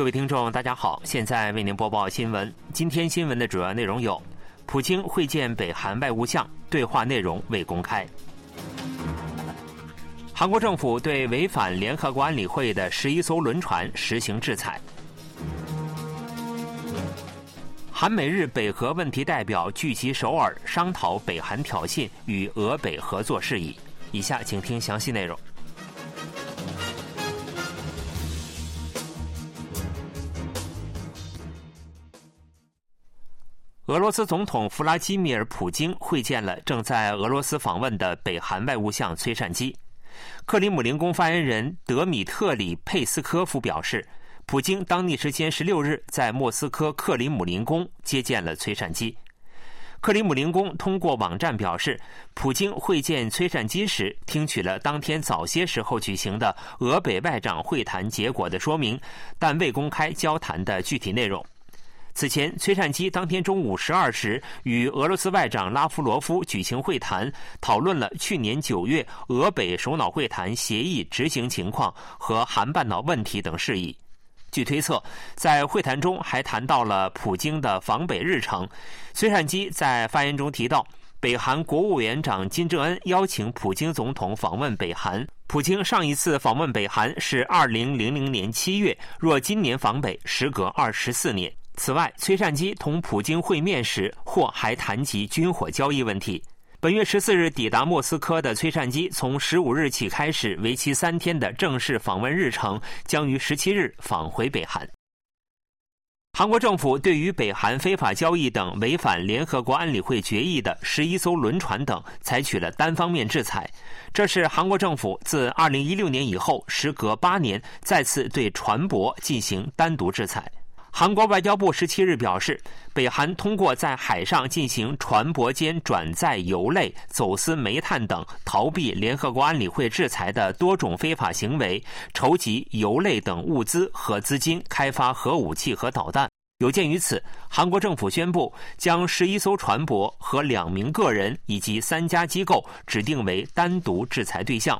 各位听众，大家好，现在为您播报新闻。今天新闻的主要内容有：普京会见北韩外务相，对话内容未公开；韩国政府对违反联合国安理会的十一艘轮船实行制裁；韩美日北核问题代表聚集首尔，商讨北韩挑衅与俄北合作事宜。以下请听详细内容。俄罗斯总统弗拉基米尔·普京会见了正在俄罗斯访问的北韩外务相崔善基。克里姆林宫发言人德米特里·佩斯科夫表示，普京当地时间十六日在莫斯科克里姆林宫接见了崔善基。克里姆林宫通过网站表示，普京会见崔善基时听取了当天早些时候举行的俄北外长会谈结果的说明，但未公开交谈的具体内容。此前，崔善基当天中午十二时与俄罗斯外长拉夫罗夫举行会谈，讨论了去年九月俄北首脑会谈协议执行情况和韩半岛问题等事宜。据推测，在会谈中还谈到了普京的访北日程。崔善基在发言中提到，北韩国务委员长金正恩邀请普京总统访问北韩。普京上一次访问北韩是二零零零年七月，若今年访北，时隔二十四年。此外，崔善基同普京会面时，或还谈及军火交易问题。本月十四日抵达莫斯科的崔善基，从十五日起开始为期三天的正式访问日程，将于十七日返回北韩。韩国政府对于北韩非法交易等违反联合国安理会决议的十一艘轮船等，采取了单方面制裁。这是韩国政府自二零一六年以后，时隔八年再次对船舶进行单独制裁。韩国外交部十七日表示，北韩通过在海上进行船舶间转载油类、走私煤炭等，逃避联合国安理会制裁的多种非法行为，筹集油类等物资和资金，开发核武器和导弹。有鉴于此，韩国政府宣布将十一艘船舶和两名个人以及三家机构指定为单独制裁对象。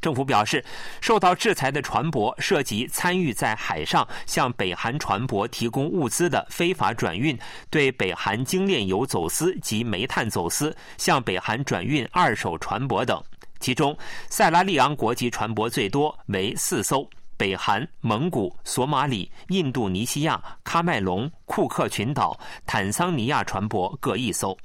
政府表示，受到制裁的船舶涉及参与在海上向北韩船舶提供物资的非法转运、对北韩精炼油走私及煤炭走私、向北韩转运二手船舶等。其中，塞拉利昂国籍船舶最多为四艘，北韩、蒙古、索马里、印度尼西亚、喀麦隆、库克群岛、坦桑尼亚船舶各一艘。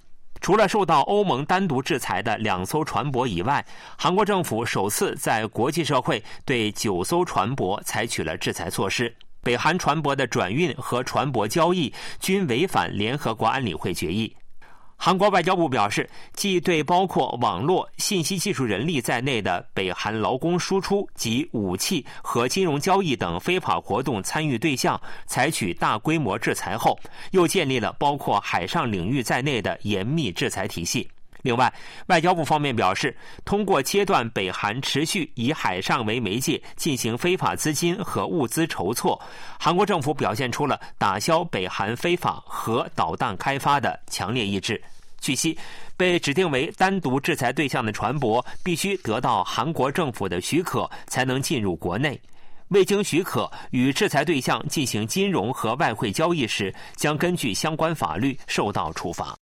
除了受到欧盟单独制裁的两艘船舶以外，韩国政府首次在国际社会对九艘船舶采取了制裁措施。北韩船舶的转运和船舶交易均违反联合国安理会决议。韩国外交部表示，即对包括网络、信息技术人力在内的北韩劳工输出及武器和金融交易等非法活动参与对象采取大规模制裁后，又建立了包括海上领域在内的严密制裁体系。另外，外交部方面表示，通过切断北韩持续以海上为媒介进行非法资金和物资筹措，韩国政府表现出了打消北韩非法核导弹开发的强烈意志。据悉，被指定为单独制裁对象的船舶必须得到韩国政府的许可才能进入国内，未经许可与制裁对象进行金融和外汇交易时，将根据相关法律受到处罚。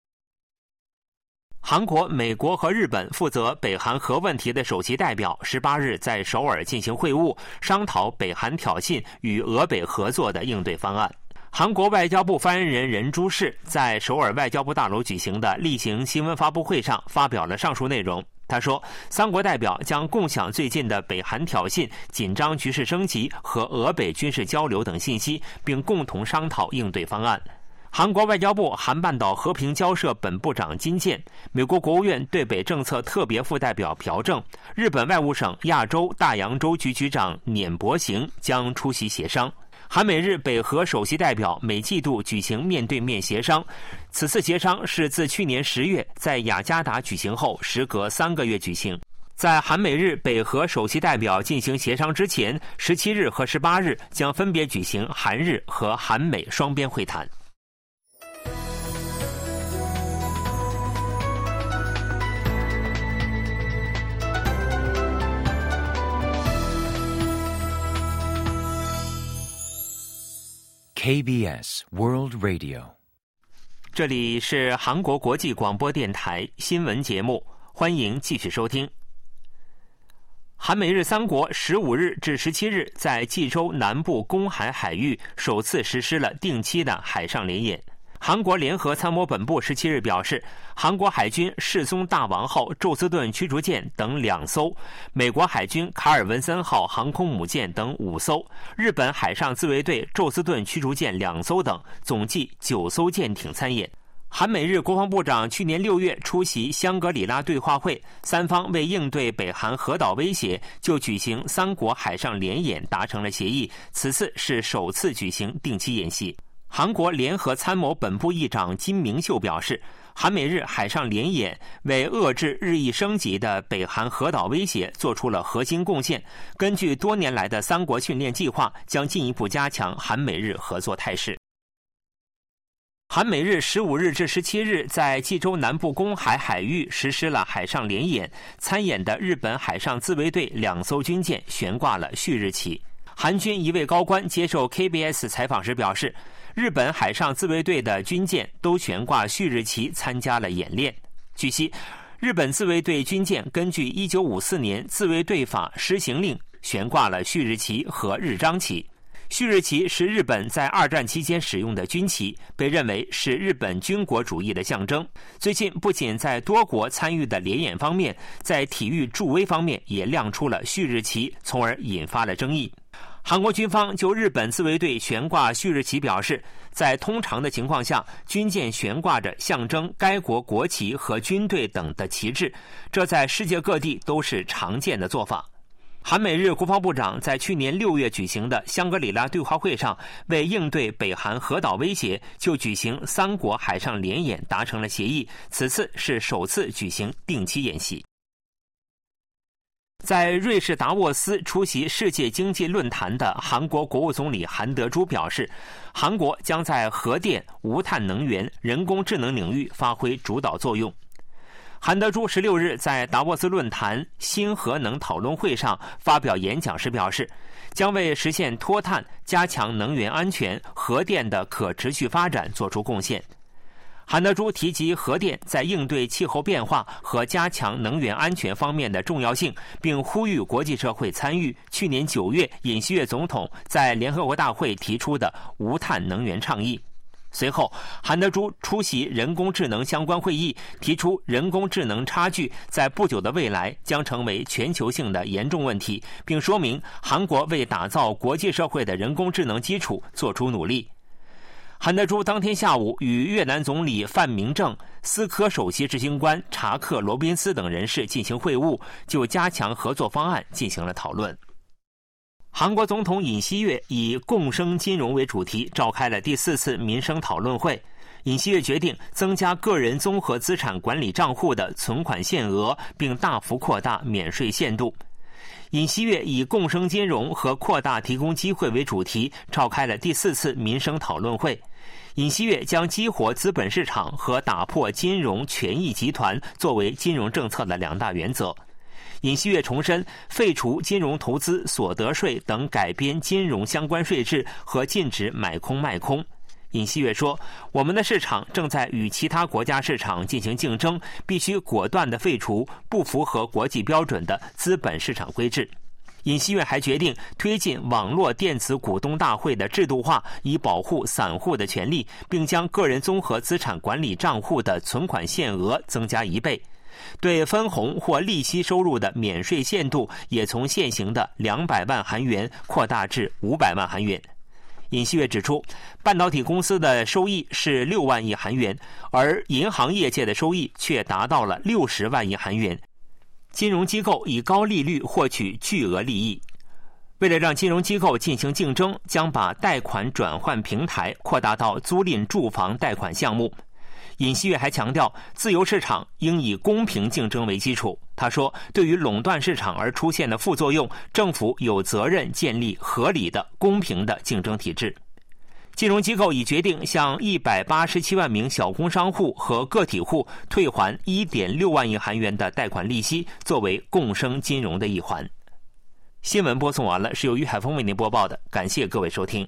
韩国、美国和日本负责北韩核问题的首席代表十八日在首尔进行会晤，商讨北韩挑衅与俄北合作的应对方案。韩国外交部发言人任珠世在首尔外交部大楼举行的例行新闻发布会上发表了上述内容。他说，三国代表将共享最近的北韩挑衅、紧张局势升级和俄北军事交流等信息，并共同商讨应对方案。韩国外交部韩半岛和平交涉本部长金健、美国国务院对北政策特别副代表朴正、日本外务省亚洲大洋洲局局长碾伯行将出席协商。韩美日北核首席代表每季度举行面对面协商，此次协商是自去年十月在雅加达举行后，时隔三个月举行。在韩美日北核首席代表进行协商之前，十七日和十八日将分别举行韩日和韩美双边会谈。KBS World Radio，这里是韩国国际广播电台新闻节目，欢迎继续收听。韩美日三国十五日至十七日在济州南部公海海域首次实施了定期的海上联演。韩国联合参谋本部十七日表示，韩国海军世宗大王号宙斯盾驱逐舰等两艘，美国海军卡尔文森号航空母舰等五艘，日本海上自卫队宙斯盾驱逐舰两艘等，总计九艘舰艇参演。韩美日国防部长去年六月出席香格里拉对话会，三方为应对北韩核岛威胁，就举行三国海上联演达成了协议。此次是首次举行定期演习。韩国联合参谋本部议长金明秀表示，韩美日海上联演为遏制日益升级的北韩核岛威胁做出了核心贡献。根据多年来的三国训练计划，将进一步加强韩美日合作态势。韩美日十五日至十七日在济州南部公海海域实施了海上联演，参演的日本海上自卫队两艘军舰悬挂了旭日旗。韩军一位高官接受 KBS 采访时表示，日本海上自卫队的军舰都悬挂旭日旗参加了演练。据悉，日本自卫队军舰根据一九五四年自卫队法施行令，悬挂了旭日旗和日章旗。旭日旗是日本在二战期间使用的军旗，被认为是日本军国主义的象征。最近，不仅在多国参与的联演方面，在体育助威方面也亮出了旭日旗，从而引发了争议。韩国军方就日本自卫队悬挂旭日旗表示，在通常的情况下，军舰悬挂着象征该国国旗和军队等的旗帜，这在世界各地都是常见的做法。韩美日国防部长在去年六月举行的香格里拉对话会上，为应对北韩核岛威胁，就举行三国海上联演达成了协议。此次是首次举行定期演习。在瑞士达沃斯出席世界经济论坛的韩国国务总理韩德洙表示，韩国将在核电、无碳能源、人工智能领域发挥主导作用。韩德洙十六日在达沃斯论坛新核能讨论会上发表演讲时表示，将为实现脱碳、加强能源安全、核电的可持续发展做出贡献。韩德洙提及核电在应对气候变化和加强能源安全方面的重要性，并呼吁国际社会参与去年九月尹锡悦总统在联合国大会提出的无碳能源倡议。随后，韩德洙出席人工智能相关会议，提出人工智能差距在不久的未来将成为全球性的严重问题，并说明韩国为打造国际社会的人工智能基础做出努力。韩德洙当天下午与越南总理范明正、思科首席执行官查克·罗宾斯等人士进行会晤，就加强合作方案进行了讨论。韩国总统尹锡悦以“共生金融”为主题召开了第四次民生讨论会。尹锡悦决定增加个人综合资产管理账户的存款限额，并大幅扩大免税限度。尹锡悦以“共生金融”和扩大提供机会为主题召开了第四次民生讨论会。尹锡悦将激活资本市场和打破金融权益集团作为金融政策的两大原则。尹锡悦重申，废除金融投资所得税等改编金融相关税制和禁止买空卖空。尹锡悦说：“我们的市场正在与其他国家市场进行竞争，必须果断地废除不符合国际标准的资本市场规制。”尹锡悦还决定推进网络电子股东大会的制度化，以保护散户的权利，并将个人综合资产管理账户的存款限额增加一倍。对分红或利息收入的免税限度也从现行的两百万韩元扩大至五百万韩元。尹锡悦指出，半导体公司的收益是六万亿韩元，而银行业界的收益却达到了六十万亿韩元。金融机构以高利率获取巨额利益。为了让金融机构进行竞争，将把贷款转换平台扩大到租赁住房贷款项目。尹锡悦还强调，自由市场应以公平竞争为基础。他说：“对于垄断市场而出现的副作用，政府有责任建立合理的、公平的竞争体制。”金融机构已决定向一百八十七万名小工商户和个体户退还一点六万亿韩元的贷款利息，作为共生金融的一环。新闻播送完了，是由于海峰为您播报的，感谢各位收听。